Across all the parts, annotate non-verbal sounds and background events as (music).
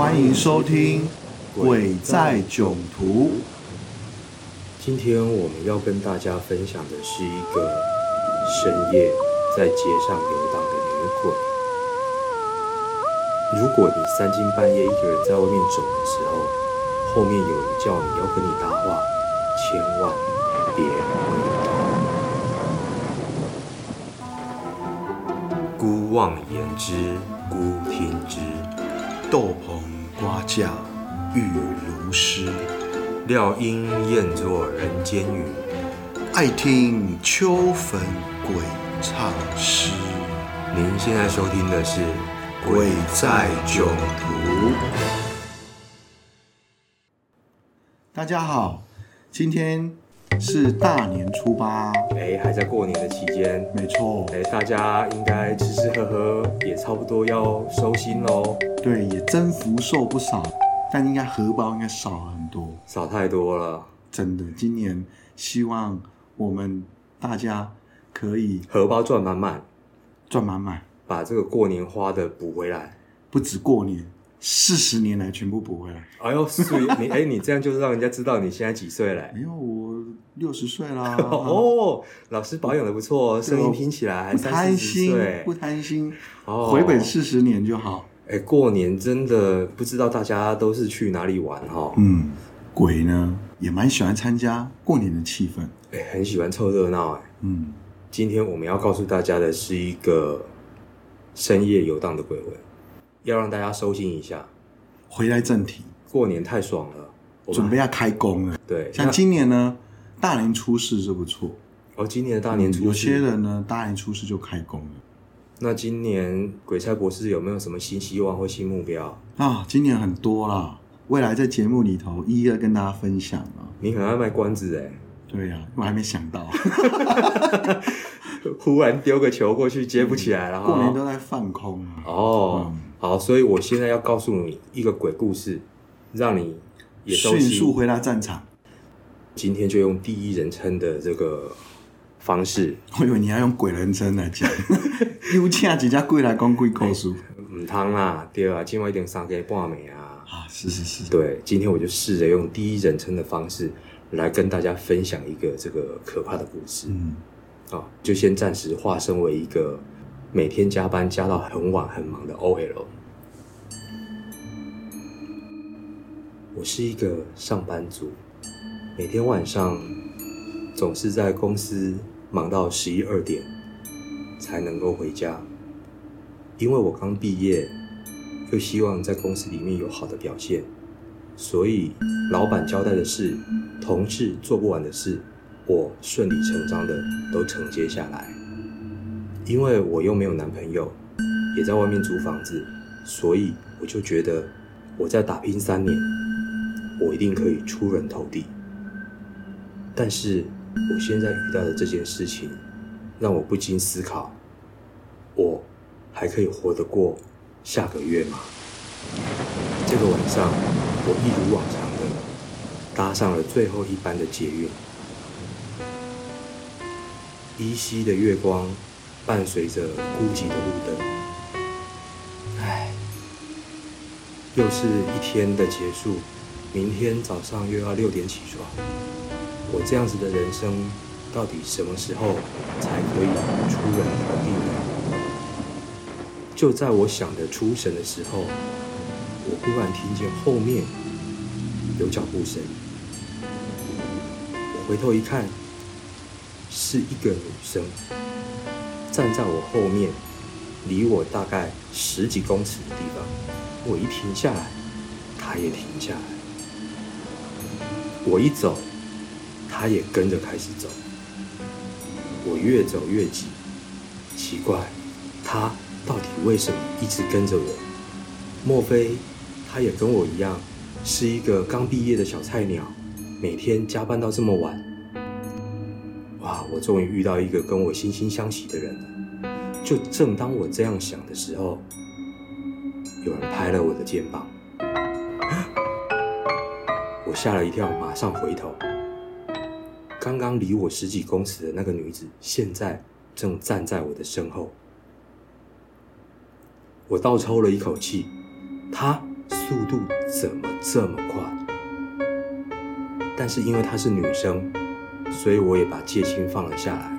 欢迎收听《鬼在囧途》。今天我们要跟大家分享的是一个深夜在街上游荡的女鬼。如果你三更半夜一个人在外面走的时候，后面有人叫你要跟你搭话，千万别回头。孤妄言之，孤听之。豆蓬瓜架雨如丝，料应厌作人间语。爱听秋坟鬼唱诗。您现在收听的是《鬼在囧途》。大家好，今天是大年初八，哎，还在过年的期间，没错，哎，大家应该吃吃喝喝，也差不多要收心喽。对，也增福寿不少，但应该荷包应该少很多，少太多了。真的，今年希望我们大家可以荷包赚满满，赚满满，把这个过年花的补回来。不止过年，四十年来全部补回来。哎呦，所以你哎，你这样就是让人家知道你现在几岁了？没有，我六十岁啦。哦，老师保养的不错，声音听起来还三十岁，不贪心，哦，回本四十年就好。哎，过年真的不知道大家都是去哪里玩哈？嗯，鬼呢也蛮喜欢参加过年的气氛，哎，很喜欢凑热闹哎。嗯，今天我们要告诉大家的是一个深夜游荡的鬼魂，要让大家收心一下。回来正题，过年太爽了，准备要开工了。对，像今年呢，大年初四是不错。哦，今年的大年初四，有些人呢，大年初四就开工了。那今年鬼差博士有没有什么新希望或新目标啊？今年很多啦，未来在节目里头一一跟大家分享啊。你很爱卖关子哎。对呀、啊，我还没想到，(laughs) 忽然丢个球过去接不起来了。嗯、过年都在放空哦、嗯，好，所以我现在要告诉你一个鬼故事，让你也迅速回到战场。今天就用第一人称的这个。方式，我以为你要用鬼人称来讲，(laughs) 有请几家鬼来讲鬼故事。唔通啦，对啊，今晚一点三更半暝啊。啊，是是是，对，今天我就试着用第一人称的方式来跟大家分享一个这个可怕的故事。嗯，啊，就先暂时化身为一个每天加班加到很晚很忙的 OL。我是一个上班族，每天晚上总是在公司。忙到十一二点才能够回家，因为我刚毕业，又希望在公司里面有好的表现，所以老板交代的事、同事做不完的事，我顺理成章的都承接下来。因为我又没有男朋友，也在外面租房子，所以我就觉得我再打拼三年，我一定可以出人头地。但是。我现在遇到的这件事情，让我不禁思考：我还可以活得过下个月吗？这个晚上，我一如往常的搭上了最后一班的捷运，依稀的月光伴随着孤寂的路灯，唉，又是一天的结束，明天早上又要六点起床。我这样子的人生，到底什么时候才可以出人头地呢？就在我想着出神的时候，我忽然听见后面有脚步声。我回头一看，是一个女生站在我后面，离我大概十几公尺的地方。我一停下来，他也停下来。我一走。他也跟着开始走，我越走越急，奇怪，他到底为什么一直跟着我？莫非他也跟我一样，是一个刚毕业的小菜鸟，每天加班到这么晚？我终于遇到一个跟我惺惺相惜的人了。就正当我这样想的时候，有人拍了我的肩膀，我吓了一跳，马上回头。刚刚离我十几公尺的那个女子，现在正站在我的身后。我倒抽了一口气，她速度怎么这么快？但是因为她是女生，所以我也把戒心放了下来。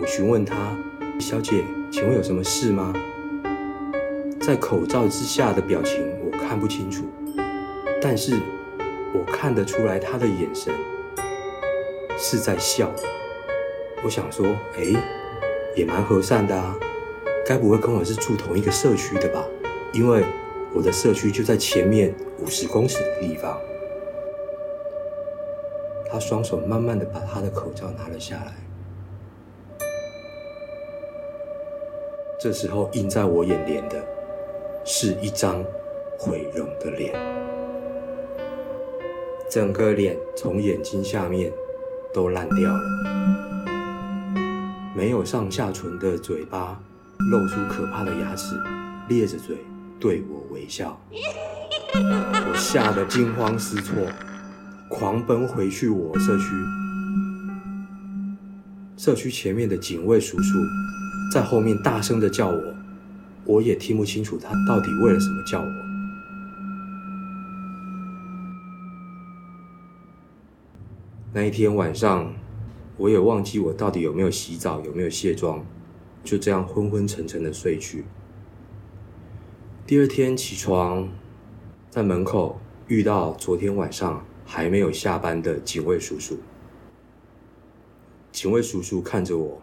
我询问她：“小姐，请问有什么事吗？”在口罩之下的表情我看不清楚，但是我看得出来她的眼神是在笑的。我想说，哎，也蛮和善的啊，该不会跟我是住同一个社区的吧？因为我的社区就在前面五十公尺的地方。他双手慢慢的把他的口罩拿了下来，这时候映在我眼帘的是一张毁容的脸，整个脸从眼睛下面都烂掉了。没有上下唇的嘴巴露出可怕的牙齿，咧着嘴对我微笑。我吓得惊慌失措，狂奔回去我社区。社区前面的警卫叔叔在后面大声的叫我，我也听不清楚他到底为了什么叫我。那一天晚上。我也忘记我到底有没有洗澡，有没有卸妆，就这样昏昏沉沉的睡去。第二天起床，在门口遇到昨天晚上还没有下班的警卫叔叔。警卫叔叔看着我，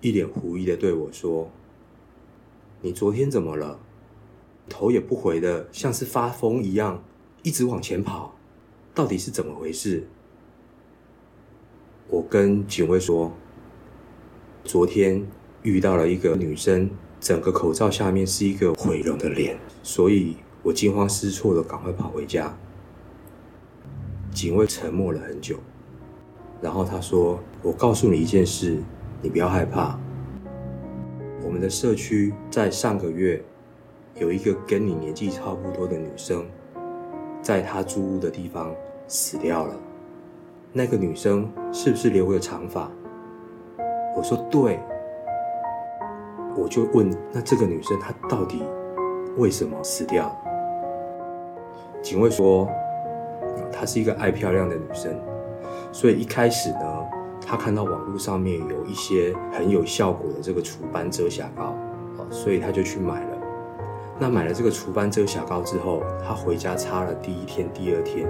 一脸狐疑的对我说：“你昨天怎么了？头也不回的，像是发疯一样，一直往前跑，到底是怎么回事？”我跟警卫说，昨天遇到了一个女生，整个口罩下面是一个毁容的脸，所以我惊慌失措的赶快跑回家。警卫沉默了很久，然后他说：“我告诉你一件事，你不要害怕。我们的社区在上个月有一个跟你年纪差不多的女生，在她租屋的地方死掉了。”那个女生是不是留了长发？我说对，我就问，那这个女生她到底为什么死掉？警卫说，她是一个爱漂亮的女生，所以一开始呢，她看到网络上面有一些很有效果的这个除斑遮瑕膏，所以她就去买了。那买了这个除斑遮瑕膏之后，她回家擦了第一天、第二天。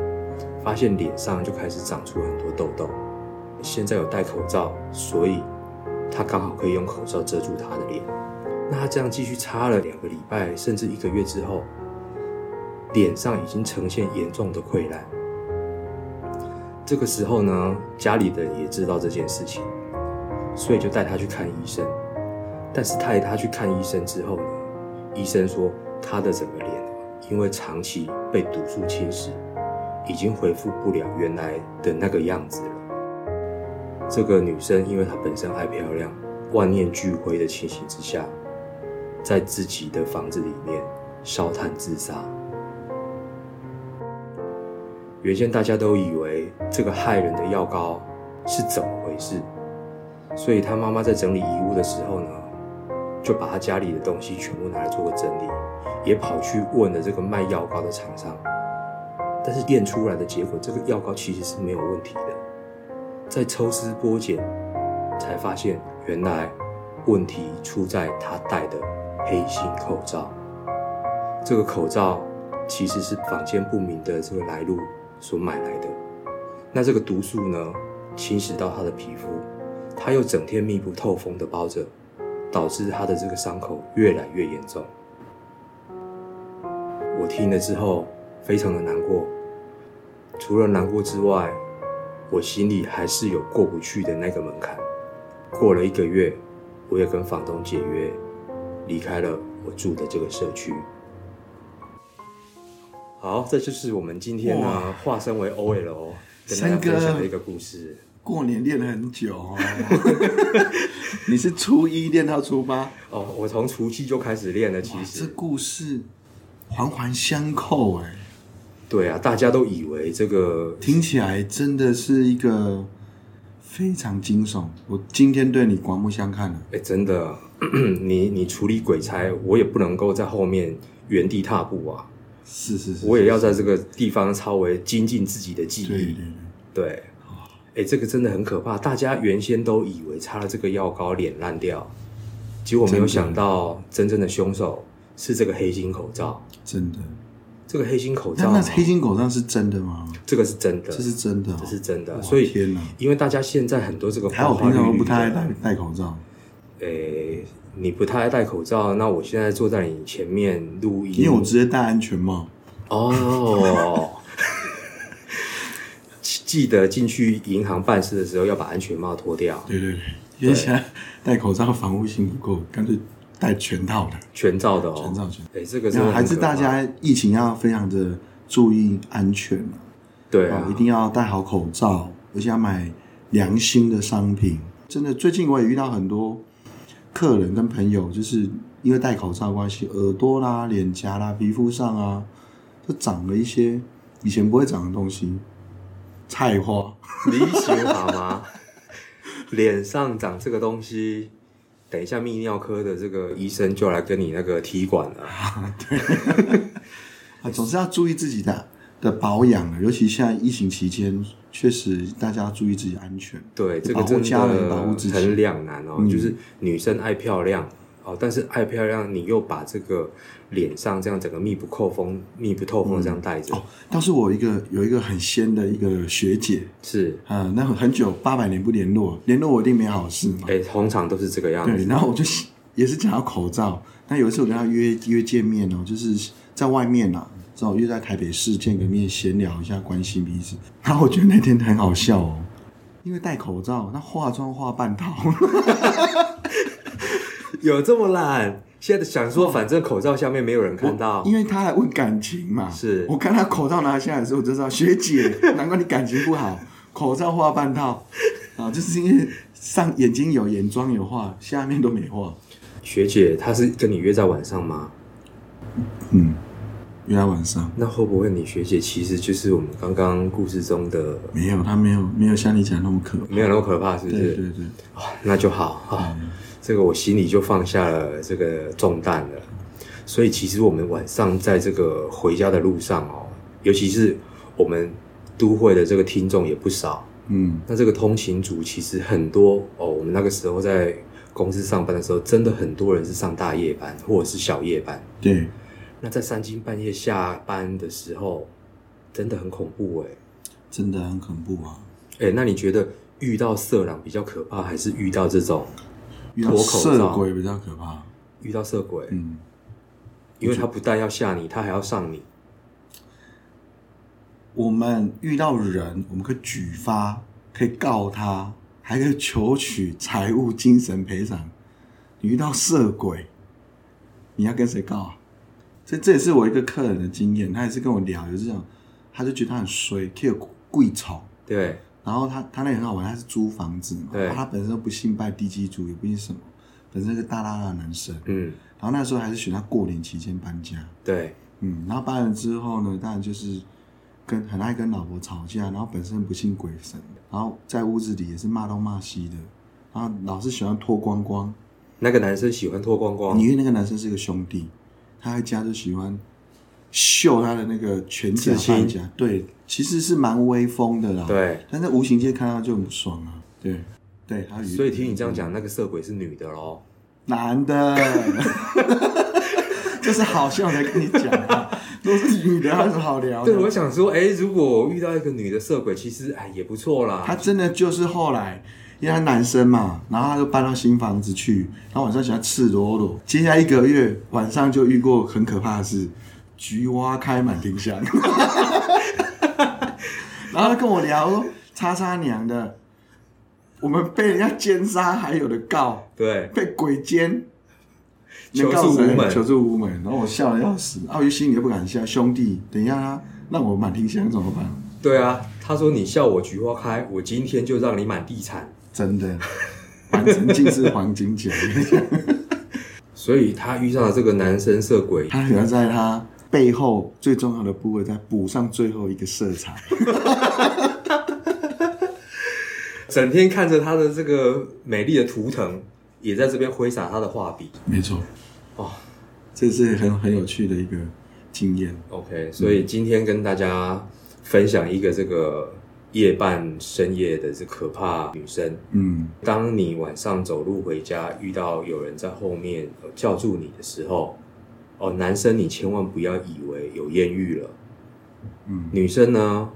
发现脸上就开始长出很多痘痘，现在有戴口罩，所以她刚好可以用口罩遮住她的脸。那她这样继续擦了两个礼拜，甚至一个月之后，脸上已经呈现严重的溃烂。这个时候呢，家里的人也知道这件事情，所以就带他去看医生。但是带他去看医生之后呢，医生说他的整个脸因为长期被毒素侵蚀。已经恢复不了原来的那个样子了。这个女生因为她本身爱漂亮，万念俱灰的情形之下，在自己的房子里面烧炭自杀。原先大家都以为这个害人的药膏是怎么回事，所以他妈妈在整理遗物的时候呢，就把他家里的东西全部拿来做个整理，也跑去问了这个卖药膏的厂商。但是验出来的结果，这个药膏其实是没有问题的。在抽丝剥茧，才发现原来问题出在他戴的黑心口罩。这个口罩其实是坊间不明的这个来路所买来的。那这个毒素呢，侵蚀到他的皮肤，他又整天密不透风的包着，导致他的这个伤口越来越严重。我听了之后，非常的难过。除了难过之外，我心里还是有过不去的那个门槛。过了一个月，我也跟房东解约，离开了我住的这个社区。好，这就是我们今天呢化身为 OL (laughs) 跟大家分享的一个故事。过年练了很久哦，(laughs) 你是初一练到初八？哦，我从除夕就开始练了。其实这故事环环相扣哎。对啊，大家都以为这个听起来真的是一个非常惊悚。我今天对你刮目相看了。哎，真的，(clears throat) 你你处理鬼差，我也不能够在后面原地踏步啊。是是是，我也要在这个地方稍微精进自己的技艺。对对哎，这个真的很可怕。大家原先都以为擦了这个药膏脸烂掉，结果没有想到，真正的凶手是这个黑心口罩。真的，这个黑心口罩，那黑心口罩是真的吗？这个是真的，这是真的，这是真的。所以天哪，因为大家现在很多这个，还有我平常都不太爱戴戴口罩。诶，你不太爱戴口罩，那我现在坐在你前面录音，因为我直接戴安全帽。哦，(laughs) 记得进去银行办事的时候要把安全帽脱掉。对对对，因为现在戴口罩防护性不够，干脆戴全套的，全罩的哦，全罩全。哎，这个是还是大家疫情要非常的注意安全嘛？对啊，一定要戴好口罩，而且要买良心的商品。真的，最近我也遇到很多。客人跟朋友就是因为戴口罩关系，耳朵啦、脸颊啦、皮肤上啊，就长了一些以前不会长的东西，菜花。你喜欢吗？(laughs) 脸上长这个东西，等一下泌尿科的这个医生就来跟你那个踢馆了。啊，(laughs) 对，啊，总是要注意自己的的保养，尤其现在疫情期间。确实，大家要注意自己安全。对，这个真的很两难哦。嗯、就是女生爱漂亮哦，但是爱漂亮，你又把这个脸上这样整个密不透风、密不透风这样戴着。哦，倒是我一个有一个很仙的一个学姐，是啊，那很久八百年不联络，联络我一定没好事嘛。哎，通常都是这个样子。对，然后我就也是讲到口罩，那有一次我跟她约约见面哦，就是在外面啊。正好约在台北市见个面，闲聊一下，关心彼此。然后我觉得那天很好笑哦，因为戴口罩，那化妆化半套，(laughs) 有这么懒？现在想说，反正口罩下面没有人看到，因为他来问感情嘛。是我看他口罩拿下来的时候，我就知道学姐，难怪你感情不好，口罩化半套啊，就是因为上眼睛有眼妆有画，下面都没画。学姐，她是跟你约在晚上吗？嗯。约在晚上，那会不会你学姐其实就是我们刚刚故事中的？没有，她没有没有像你讲那么可怕，没有那么可怕，是不是？对对对，哦，那就好啊，嗯，这个我心里就放下了这个重担了。所以其实我们晚上在这个回家的路上哦，尤其是我们都会的这个听众也不少，嗯，那这个通勤族其实很多哦。我们那个时候在公司上班的时候，真的很多人是上大夜班或者是小夜班，对。那在三更半夜下班的时候，真的很恐怖哎，真的很恐怖啊！哎，那你觉得遇到色狼比较可怕，还是遇到这种脱口色鬼比较可怕？遇到色鬼，嗯，因为他不但要吓你，他还要上你。我们遇到人，我们可以举发，可以告他，还可以求取财物、精神赔偿。你遇到色鬼，你要跟谁告啊？这这也是我一个客人的经验，他也是跟我聊，有这种，他就觉得他很衰，他有贵丑，对，然后他他那也很好玩，他是租房子嘛，对，他本身不信拜地基主，也不信什么，本身是个大大的男生，嗯，然后那时候还是选他过年期间搬家，对，嗯，然后搬了之后呢，当然就是跟很爱跟老婆吵架，然后本身不信鬼神，然后在屋子里也是骂东骂西的，然后老是喜欢脱光光，那个男生喜欢脱光光，因为那个男生是个兄弟。他在家就喜欢秀他的那个全甲半甲，对，其实是蛮威风的啦。对，但在无形间看到就很不爽啊。对，对，他所以听你这样讲，那个色鬼是女的喽？男的，(laughs) 就是好笑才跟你讲啊。都是女的，还是好聊。对，我想说，哎，如果遇到一个女的色鬼，其实哎也不错啦。她真的就是后来。因为他男生嘛，然后他就搬到新房子去，然后晚上喜欢赤裸裸。接下来一个月晚上就遇过很可怕的事，菊花开满庭香。(laughs) 然后他跟我聊说，叉叉娘的，我们被人家奸杀还有的告，对，被鬼奸，求助无门，求助无门。然后我笑得要死，奥于心里都不敢笑。兄弟，等一下他让我满庭香怎么办？对啊，他说你笑我菊花开，我今天就让你满地产。真的，满城尽是黄金甲。所以他遇上了这个男生色鬼，他想要在他背后最重要的部位再补上最后一个色彩。整天看着他的这个美丽的图腾，也在这边挥洒他的画笔。没错，哦，这是很很有趣的一个经验。OK，所以今天跟大家分享一个这个夜半深夜的这可怕女生。嗯，当你晚上走路回家，遇到有人在后面叫住你的时候，哦，男生你千万不要以为有艳遇了。嗯，女生呢，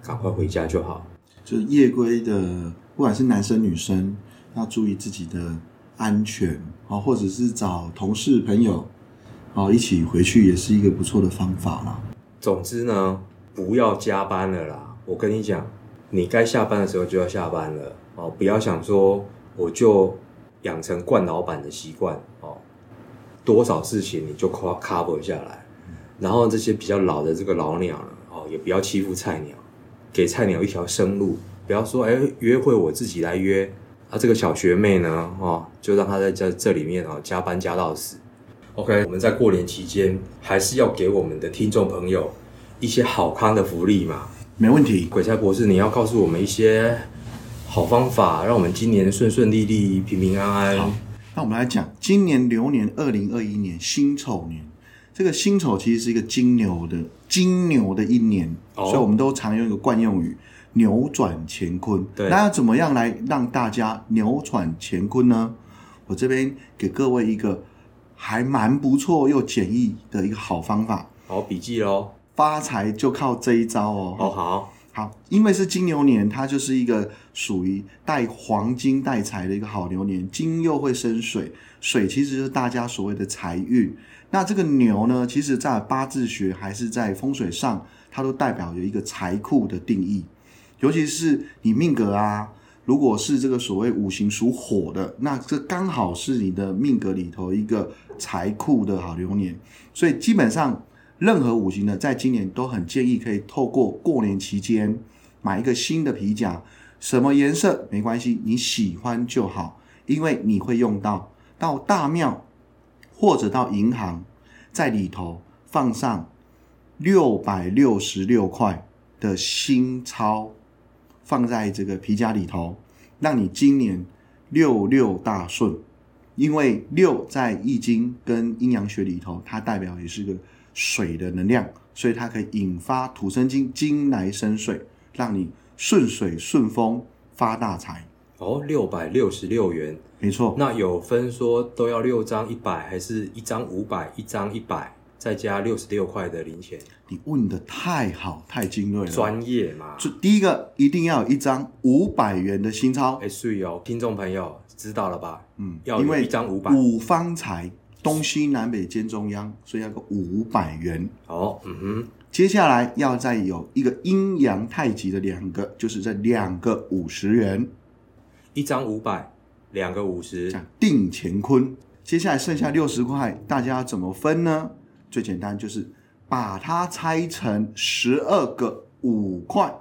赶快回家就好。就是夜归的，不管是男生女生，要注意自己的安全啊，或者是找同事朋友啊一起回去，也是一个不错的方法啦。总之呢，不要加班了啦！我跟你讲，你该下班的时候就要下班了哦，不要想说我就养成惯老板的习惯哦，多少事情你就 cover 下来，然后这些比较老的这个老鸟呢，哦，也不要欺负菜鸟。给菜鸟一条生路，不要说哎，约会我自己来约啊。这个小学妹呢，哦，就让她在这这里面哦加班加到死。OK，我们在过年期间还是要给我们的听众朋友一些好康的福利嘛。没问题，鬼才博士，你要告诉我们一些好方法，让我们今年顺顺利利、平平安安。好，那我们来讲今年流年二零二一年辛丑年。这个辛丑其实是一个金牛的金牛的一年，哦、所以我们都常用一个惯用语“扭转乾坤”。对，那要怎么样来让大家扭转乾坤呢？我这边给各位一个还蛮不错又简易的一个好方法。好，笔记喽！发财就靠这一招哦。哦，好好，因为是金牛年，它就是一个属于带黄金带财的一个好牛年，金又会生水，水其实就是大家所谓的财运。那这个牛呢，其实在八字学还是在风水上，它都代表有一个财库的定义。尤其是你命格啊，如果是这个所谓五行属火的，那这刚好是你的命格里头一个财库的好流年。所以基本上任何五行的，在今年都很建议可以透过过年期间买一个新的皮夹，什么颜色没关系，你喜欢就好，因为你会用到到大庙。或者到银行，在里头放上六百六十六块的新钞，放在这个皮夹里头，让你今年六六大顺。因为六在易经跟阴阳学里头，它代表也是个水的能量，所以它可以引发土生金，金来生水，让你顺水顺风发大财。哦，六百六十六元。没错，那有分说都要六张一百，还是一张五百，一张一百，再加六十六块的零钱？你问的太好，太精锐了，专业嘛。就第一个一定要有一张五百元的新钞。哎，所以哦，听众朋友知道了吧？嗯，要有一张五百。五方财，东西南北兼中央，所以要个五百元。哦，嗯哼。接下来要再有一个阴阳太极的两个，就是这两个五十元，一张五百。两个五十，定乾坤。接下来剩下六十块，大家怎么分呢？最简单就是把它拆成十二个五块，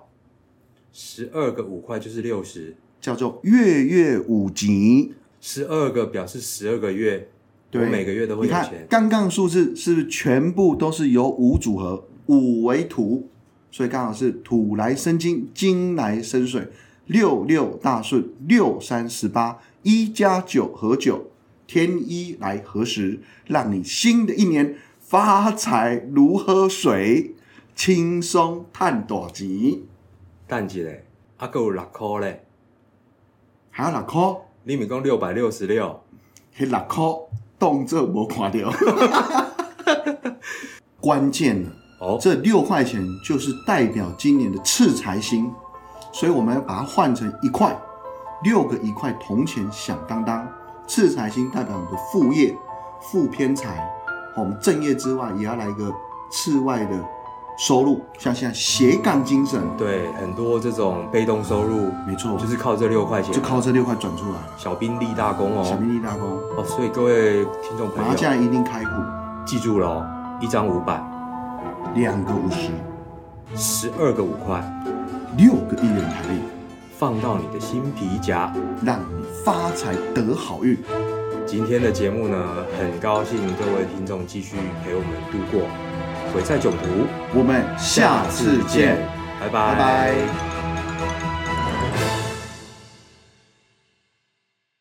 十二个五块就是六十，叫做月月五级。十二个表示十二个月，对，我每个月都会有钱。你看刚刚数字是不是全部都是由五组合？五为土，所以刚好是土来生金，金来生水，六六大顺，六三十八。一加九合九，天一来合十，让你新的一年发财如喝水，轻松探大钱。等一下，还有六块嘞，还有六块？你们讲六百六十六，那六块动作没看到。(laughs) 关键了哦，这六块钱就是代表今年的赤财星，所以我们要把它换成一块。六个一块铜钱响当当，赤财星代表我们的副业、副偏财。我们正业之外，也要来一个次外的收入，像现在斜杠精神。对，很多这种被动收入，没错，就是靠这六块钱，就靠这六块转出来。小兵立大功哦，小兵立大功哦。所以各位听众朋友，现在一定开户，记住了哦，一张五百，两个五十，十二个五块，六个一元台币。放到你的新皮夹，让你发财得好运。今天的节目呢，很高兴各位听众继续陪我们度过鬼在囧途，我们下次见，拜拜。拜拜。